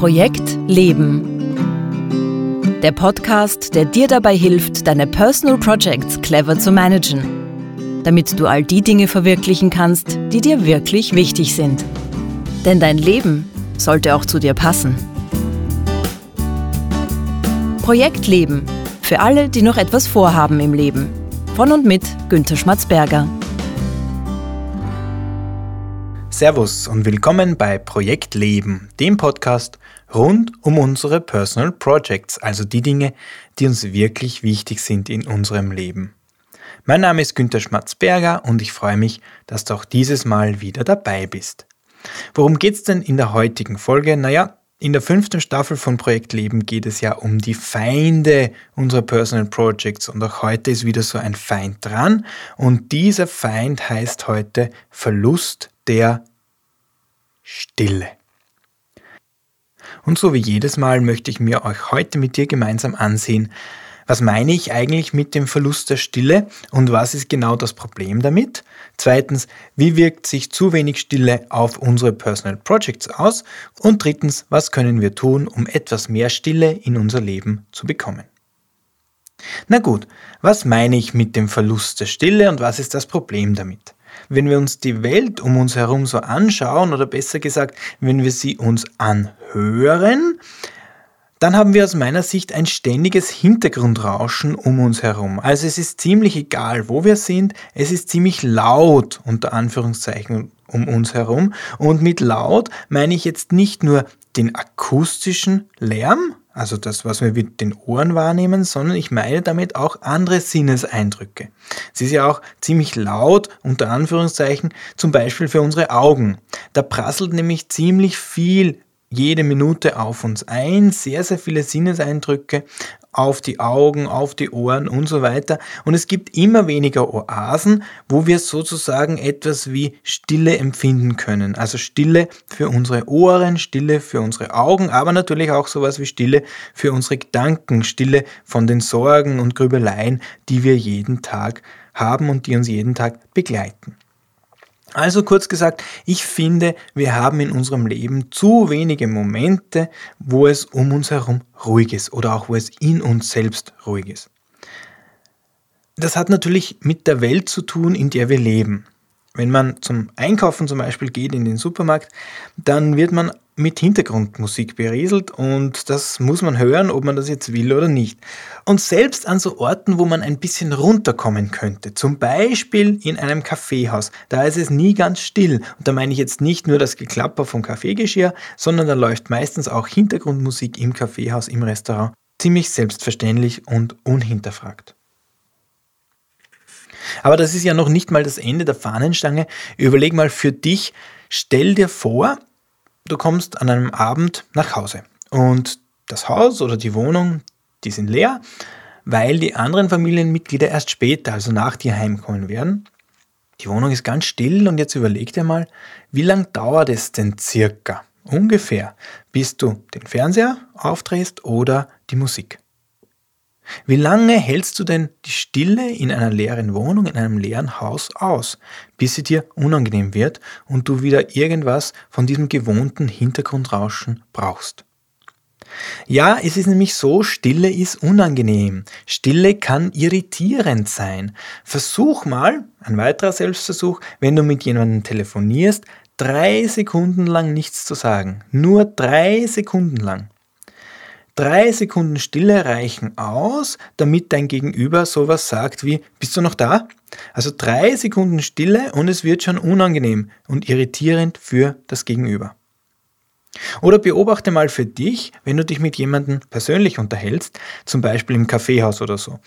Projekt Leben. Der Podcast, der dir dabei hilft, deine Personal Projects clever zu managen, damit du all die Dinge verwirklichen kannst, die dir wirklich wichtig sind. Denn dein Leben sollte auch zu dir passen. Projekt Leben. Für alle, die noch etwas vorhaben im Leben. Von und mit Günter Schmatzberger. Servus und willkommen bei Projekt Leben, dem Podcast rund um unsere Personal Projects, also die Dinge, die uns wirklich wichtig sind in unserem Leben. Mein Name ist Günter Schmatzberger und ich freue mich, dass du auch dieses Mal wieder dabei bist. Worum geht's denn in der heutigen Folge? Naja, in der fünften Staffel von Projekt Leben geht es ja um die Feinde unserer Personal Projects und auch heute ist wieder so ein Feind dran und dieser Feind heißt heute Verlust der Stille. Und so wie jedes Mal möchte ich mir euch heute mit dir gemeinsam ansehen, was meine ich eigentlich mit dem Verlust der Stille und was ist genau das Problem damit? Zweitens, wie wirkt sich zu wenig Stille auf unsere Personal Projects aus? Und drittens, was können wir tun, um etwas mehr Stille in unser Leben zu bekommen? Na gut, was meine ich mit dem Verlust der Stille und was ist das Problem damit? Wenn wir uns die Welt um uns herum so anschauen, oder besser gesagt, wenn wir sie uns anhören, dann haben wir aus meiner Sicht ein ständiges Hintergrundrauschen um uns herum. Also es ist ziemlich egal, wo wir sind, es ist ziemlich laut unter Anführungszeichen um uns herum. Und mit laut meine ich jetzt nicht nur den akustischen Lärm, also das, was wir mit den Ohren wahrnehmen, sondern ich meine damit auch andere Sinneseindrücke. Es ist ja auch ziemlich laut, unter Anführungszeichen, zum Beispiel für unsere Augen. Da prasselt nämlich ziemlich viel jede Minute auf uns ein, sehr, sehr viele Sinneseindrücke auf die Augen, auf die Ohren und so weiter. Und es gibt immer weniger Oasen, wo wir sozusagen etwas wie Stille empfinden können. Also Stille für unsere Ohren, Stille für unsere Augen, aber natürlich auch sowas wie Stille für unsere Gedanken, Stille von den Sorgen und Grübeleien, die wir jeden Tag haben und die uns jeden Tag begleiten. Also kurz gesagt, ich finde, wir haben in unserem Leben zu wenige Momente, wo es um uns herum ruhig ist oder auch wo es in uns selbst ruhig ist. Das hat natürlich mit der Welt zu tun, in der wir leben. Wenn man zum Einkaufen zum Beispiel geht in den Supermarkt, dann wird man mit Hintergrundmusik berieselt und das muss man hören, ob man das jetzt will oder nicht. Und selbst an so Orten, wo man ein bisschen runterkommen könnte, zum Beispiel in einem Kaffeehaus, da ist es nie ganz still. Und da meine ich jetzt nicht nur das Geklapper vom Kaffeegeschirr, sondern da läuft meistens auch Hintergrundmusik im Kaffeehaus, im Restaurant, ziemlich selbstverständlich und unhinterfragt. Aber das ist ja noch nicht mal das Ende der Fahnenstange. Überleg mal für dich, stell dir vor, du kommst an einem Abend nach Hause und das Haus oder die Wohnung, die sind leer, weil die anderen Familienmitglieder erst später, also nach dir heimkommen werden. Die Wohnung ist ganz still und jetzt überleg dir mal, wie lange dauert es denn circa, ungefähr, bis du den Fernseher aufdrehst oder die Musik? Wie lange hältst du denn die Stille in einer leeren Wohnung, in einem leeren Haus aus, bis sie dir unangenehm wird und du wieder irgendwas von diesem gewohnten Hintergrundrauschen brauchst? Ja, es ist nämlich so, Stille ist unangenehm. Stille kann irritierend sein. Versuch mal, ein weiterer Selbstversuch, wenn du mit jemandem telefonierst, drei Sekunden lang nichts zu sagen. Nur drei Sekunden lang. Drei Sekunden Stille reichen aus, damit dein Gegenüber sowas sagt wie, bist du noch da? Also drei Sekunden Stille und es wird schon unangenehm und irritierend für das Gegenüber. Oder beobachte mal für dich, wenn du dich mit jemandem persönlich unterhältst, zum Beispiel im Kaffeehaus oder so.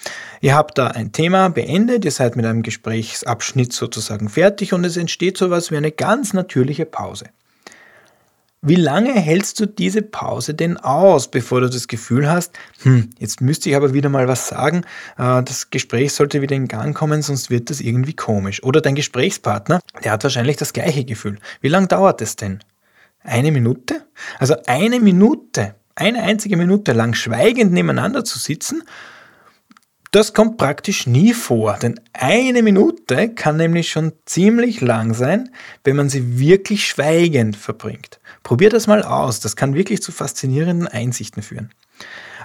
Ihr habt da ein Thema beendet, ihr seid mit einem Gesprächsabschnitt sozusagen fertig und es entsteht sowas wie eine ganz natürliche Pause. Wie lange hältst du diese Pause denn aus, bevor du das Gefühl hast, hm, jetzt müsste ich aber wieder mal was sagen, äh, das Gespräch sollte wieder in Gang kommen, sonst wird das irgendwie komisch. Oder dein Gesprächspartner, der hat wahrscheinlich das gleiche Gefühl. Wie lange dauert es denn? Eine Minute? Also eine Minute, eine einzige Minute lang schweigend nebeneinander zu sitzen, Das kommt praktisch nie vor, denn eine Minute kann nämlich schon ziemlich lang sein, wenn man sie wirklich schweigend verbringt. Probier das mal aus, das kann wirklich zu faszinierenden Einsichten führen.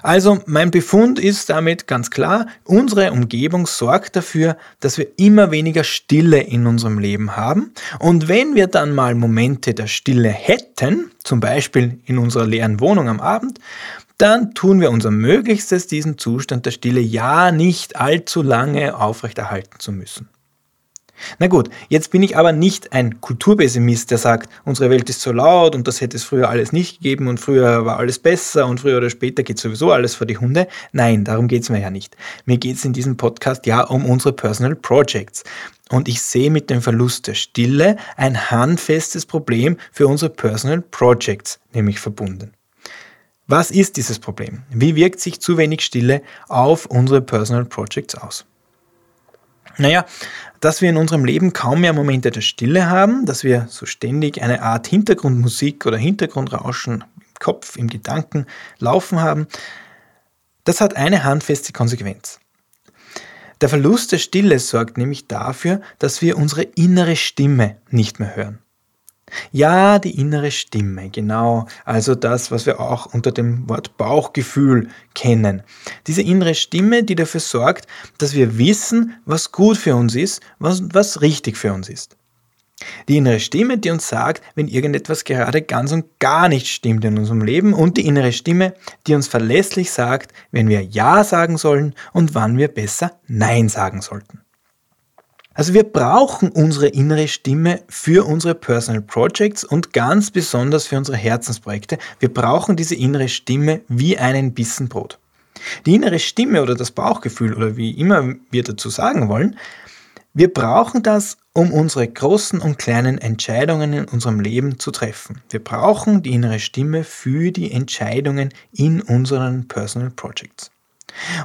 Also mein Befund ist damit ganz klar, unsere Umgebung sorgt dafür, dass wir immer weniger Stille in unserem Leben haben. Und wenn wir dann mal Momente der Stille hätten, zum Beispiel in unserer leeren Wohnung am Abend, dann tun wir unser Möglichstes, diesen Zustand der Stille ja nicht allzu lange aufrechterhalten zu müssen. Na gut, jetzt bin ich aber nicht ein Kulturpessimist, der sagt, unsere Welt ist so laut und das hätte es früher alles nicht gegeben und früher war alles besser und früher oder später geht sowieso alles vor die Hunde. Nein, darum geht es mir ja nicht. Mir geht es in diesem Podcast ja um unsere Personal Projects. Und ich sehe mit dem Verlust der Stille ein handfestes Problem für unsere Personal Projects, nämlich verbunden. Was ist dieses Problem? Wie wirkt sich zu wenig Stille auf unsere Personal Projects aus? Naja, dass wir in unserem Leben kaum mehr Momente der Stille haben, dass wir so ständig eine Art Hintergrundmusik oder Hintergrundrauschen im Kopf, im Gedanken laufen haben, das hat eine handfeste Konsequenz. Der Verlust der Stille sorgt nämlich dafür, dass wir unsere innere Stimme nicht mehr hören. Ja, die innere Stimme, genau. Also das, was wir auch unter dem Wort Bauchgefühl kennen. Diese innere Stimme, die dafür sorgt, dass wir wissen, was gut für uns ist, was, was richtig für uns ist. Die innere Stimme, die uns sagt, wenn irgendetwas gerade ganz und gar nicht stimmt in unserem Leben und die innere Stimme, die uns verlässlich sagt, wenn wir Ja sagen sollen und wann wir besser Nein sagen sollten. Also wir brauchen unsere innere Stimme für unsere Personal Projects und ganz besonders für unsere Herzensprojekte. Wir brauchen diese innere Stimme wie einen Bissen Brot. Die innere Stimme oder das Bauchgefühl oder wie immer wir dazu sagen wollen, wir brauchen das, um unsere großen und kleinen Entscheidungen in unserem Leben zu treffen. Wir brauchen die innere Stimme für die Entscheidungen in unseren Personal Projects.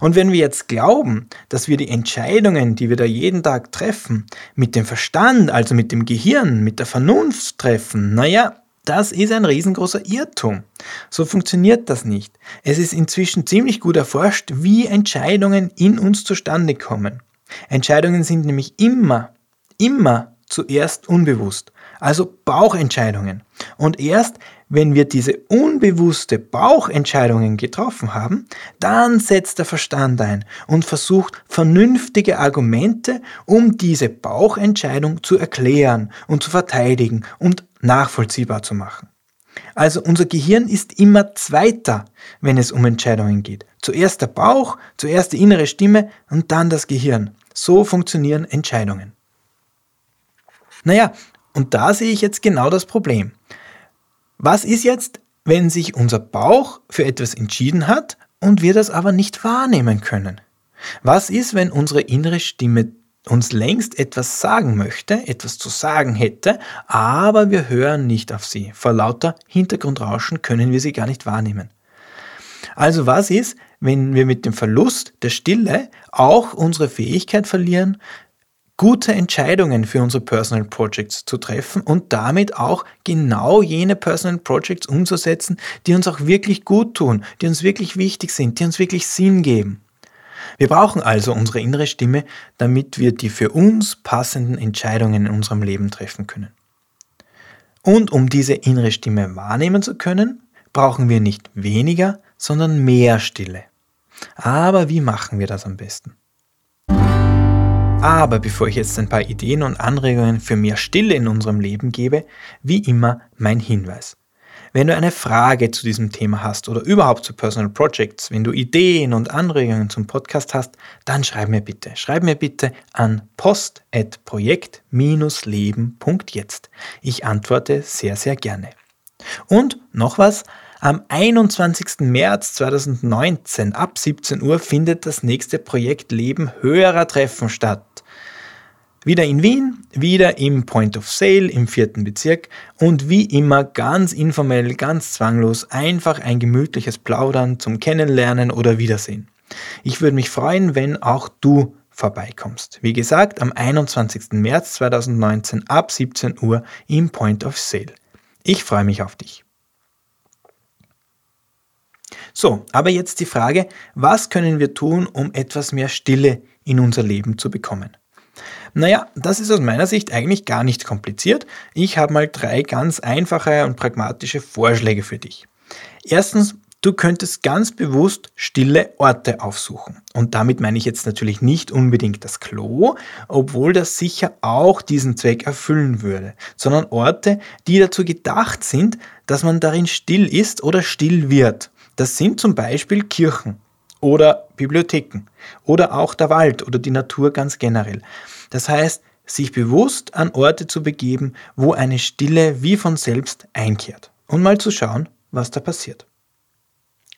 Und wenn wir jetzt glauben, dass wir die Entscheidungen, die wir da jeden Tag treffen, mit dem Verstand, also mit dem Gehirn, mit der Vernunft treffen, naja, das ist ein riesengroßer Irrtum. So funktioniert das nicht. Es ist inzwischen ziemlich gut erforscht, wie Entscheidungen in uns zustande kommen. Entscheidungen sind nämlich immer, immer zuerst unbewusst, also Bauchentscheidungen. Und erst wenn wir diese unbewusste Bauchentscheidungen getroffen haben, dann setzt der Verstand ein und versucht vernünftige Argumente, um diese Bauchentscheidung zu erklären und zu verteidigen und nachvollziehbar zu machen. Also unser Gehirn ist immer zweiter, wenn es um Entscheidungen geht. Zuerst der Bauch, zuerst die innere Stimme und dann das Gehirn. So funktionieren Entscheidungen. Naja, und da sehe ich jetzt genau das Problem. Was ist jetzt, wenn sich unser Bauch für etwas entschieden hat und wir das aber nicht wahrnehmen können? Was ist, wenn unsere innere Stimme uns längst etwas sagen möchte, etwas zu sagen hätte, aber wir hören nicht auf sie. Vor lauter Hintergrundrauschen können wir sie gar nicht wahrnehmen. Also was ist, wenn wir mit dem Verlust der Stille auch unsere Fähigkeit verlieren, gute Entscheidungen für unsere Personal Projects zu treffen und damit auch genau jene Personal Projects umzusetzen, die uns auch wirklich gut tun, die uns wirklich wichtig sind, die uns wirklich Sinn geben. Wir brauchen also unsere innere Stimme, damit wir die für uns passenden Entscheidungen in unserem Leben treffen können. Und um diese innere Stimme wahrnehmen zu können, brauchen wir nicht weniger, sondern mehr Stille. Aber wie machen wir das am besten? Aber bevor ich jetzt ein paar Ideen und Anregungen für mehr Stille in unserem Leben gebe, wie immer mein Hinweis. Wenn du eine Frage zu diesem Thema hast oder überhaupt zu Personal Projects, wenn du Ideen und Anregungen zum Podcast hast, dann schreib mir bitte. Schreib mir bitte an post.projekt-leben.jetzt. Ich antworte sehr, sehr gerne. Und noch was, am 21. März 2019 ab 17 Uhr findet das nächste Projekt Leben höherer Treffen statt. Wieder in Wien, wieder im Point of Sale im vierten Bezirk und wie immer ganz informell, ganz zwanglos, einfach ein gemütliches Plaudern zum Kennenlernen oder Wiedersehen. Ich würde mich freuen, wenn auch du vorbeikommst. Wie gesagt, am 21. März 2019 ab 17 Uhr im Point of Sale. Ich freue mich auf dich. So, aber jetzt die Frage, was können wir tun, um etwas mehr Stille in unser Leben zu bekommen? Naja, das ist aus meiner Sicht eigentlich gar nicht kompliziert. Ich habe mal drei ganz einfache und pragmatische Vorschläge für dich. Erstens, Du könntest ganz bewusst stille Orte aufsuchen. Und damit meine ich jetzt natürlich nicht unbedingt das Klo, obwohl das sicher auch diesen Zweck erfüllen würde, sondern Orte, die dazu gedacht sind, dass man darin still ist oder still wird. Das sind zum Beispiel Kirchen oder Bibliotheken oder auch der Wald oder die Natur ganz generell. Das heißt, sich bewusst an Orte zu begeben, wo eine Stille wie von selbst einkehrt und mal zu schauen, was da passiert.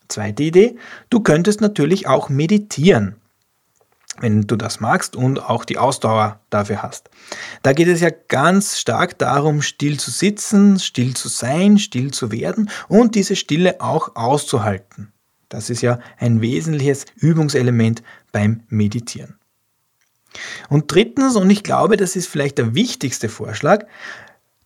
Zweite Idee, du könntest natürlich auch meditieren, wenn du das magst und auch die Ausdauer dafür hast. Da geht es ja ganz stark darum, still zu sitzen, still zu sein, still zu werden und diese Stille auch auszuhalten. Das ist ja ein wesentliches Übungselement beim Meditieren. Und drittens, und ich glaube, das ist vielleicht der wichtigste Vorschlag,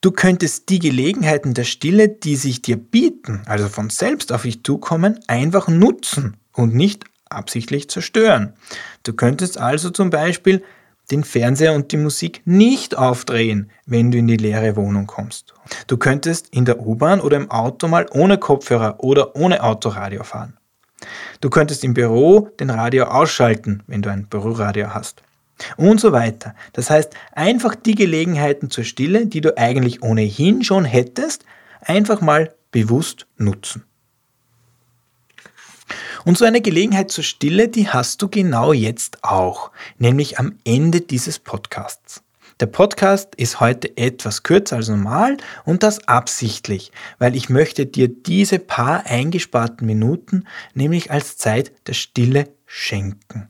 Du könntest die Gelegenheiten der Stille, die sich dir bieten, also von selbst auf dich zukommen, einfach nutzen und nicht absichtlich zerstören. Du könntest also zum Beispiel den Fernseher und die Musik nicht aufdrehen, wenn du in die leere Wohnung kommst. Du könntest in der U-Bahn oder im Auto mal ohne Kopfhörer oder ohne Autoradio fahren. Du könntest im Büro den Radio ausschalten, wenn du ein Büroradio hast und so weiter. Das heißt, einfach die Gelegenheiten zur Stille, die du eigentlich ohnehin schon hättest, einfach mal bewusst nutzen. Und so eine Gelegenheit zur Stille, die hast du genau jetzt auch, nämlich am Ende dieses Podcasts. Der Podcast ist heute etwas kürzer als normal und das absichtlich, weil ich möchte dir diese paar eingesparten Minuten nämlich als Zeit der Stille schenken.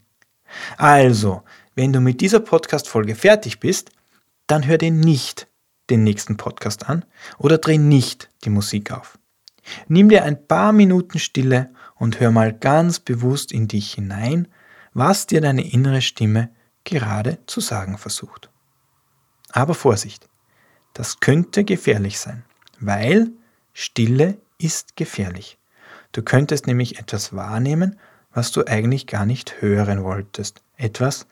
Also, wenn du mit dieser Podcast-Folge fertig bist, dann hör dir nicht den nächsten Podcast an oder dreh nicht die Musik auf. Nimm dir ein paar Minuten Stille und hör mal ganz bewusst in dich hinein, was dir deine innere Stimme gerade zu sagen versucht. Aber Vorsicht, das könnte gefährlich sein, weil Stille ist gefährlich. Du könntest nämlich etwas wahrnehmen, was du eigentlich gar nicht hören wolltest. Etwas,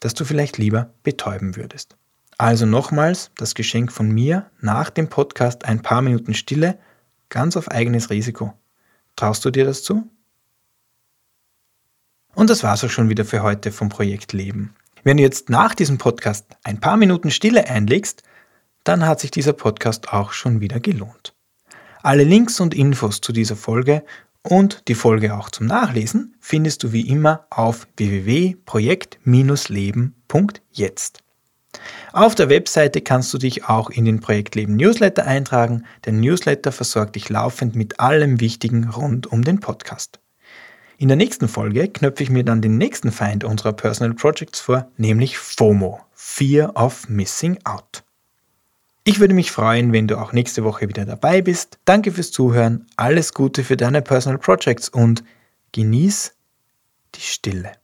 das du vielleicht lieber betäuben würdest. Also nochmals das Geschenk von mir nach dem Podcast ein paar Minuten Stille, ganz auf eigenes Risiko. Traust du dir das zu? Und das war's auch schon wieder für heute vom Projekt Leben. Wenn du jetzt nach diesem Podcast ein paar Minuten Stille einlegst, dann hat sich dieser Podcast auch schon wieder gelohnt. Alle Links und Infos zu dieser Folge und die Folge auch zum Nachlesen findest du wie immer auf www.projekt-leben.jetzt. Auf der Webseite kannst du dich auch in den Projektleben Newsletter eintragen. Der Newsletter versorgt dich laufend mit allem Wichtigen rund um den Podcast. In der nächsten Folge knöpfe ich mir dann den nächsten Feind unserer Personal Projects vor, nämlich FOMO, Fear of Missing Out. Ich würde mich freuen, wenn du auch nächste Woche wieder dabei bist. Danke fürs Zuhören, alles Gute für deine Personal Projects und genieß die Stille.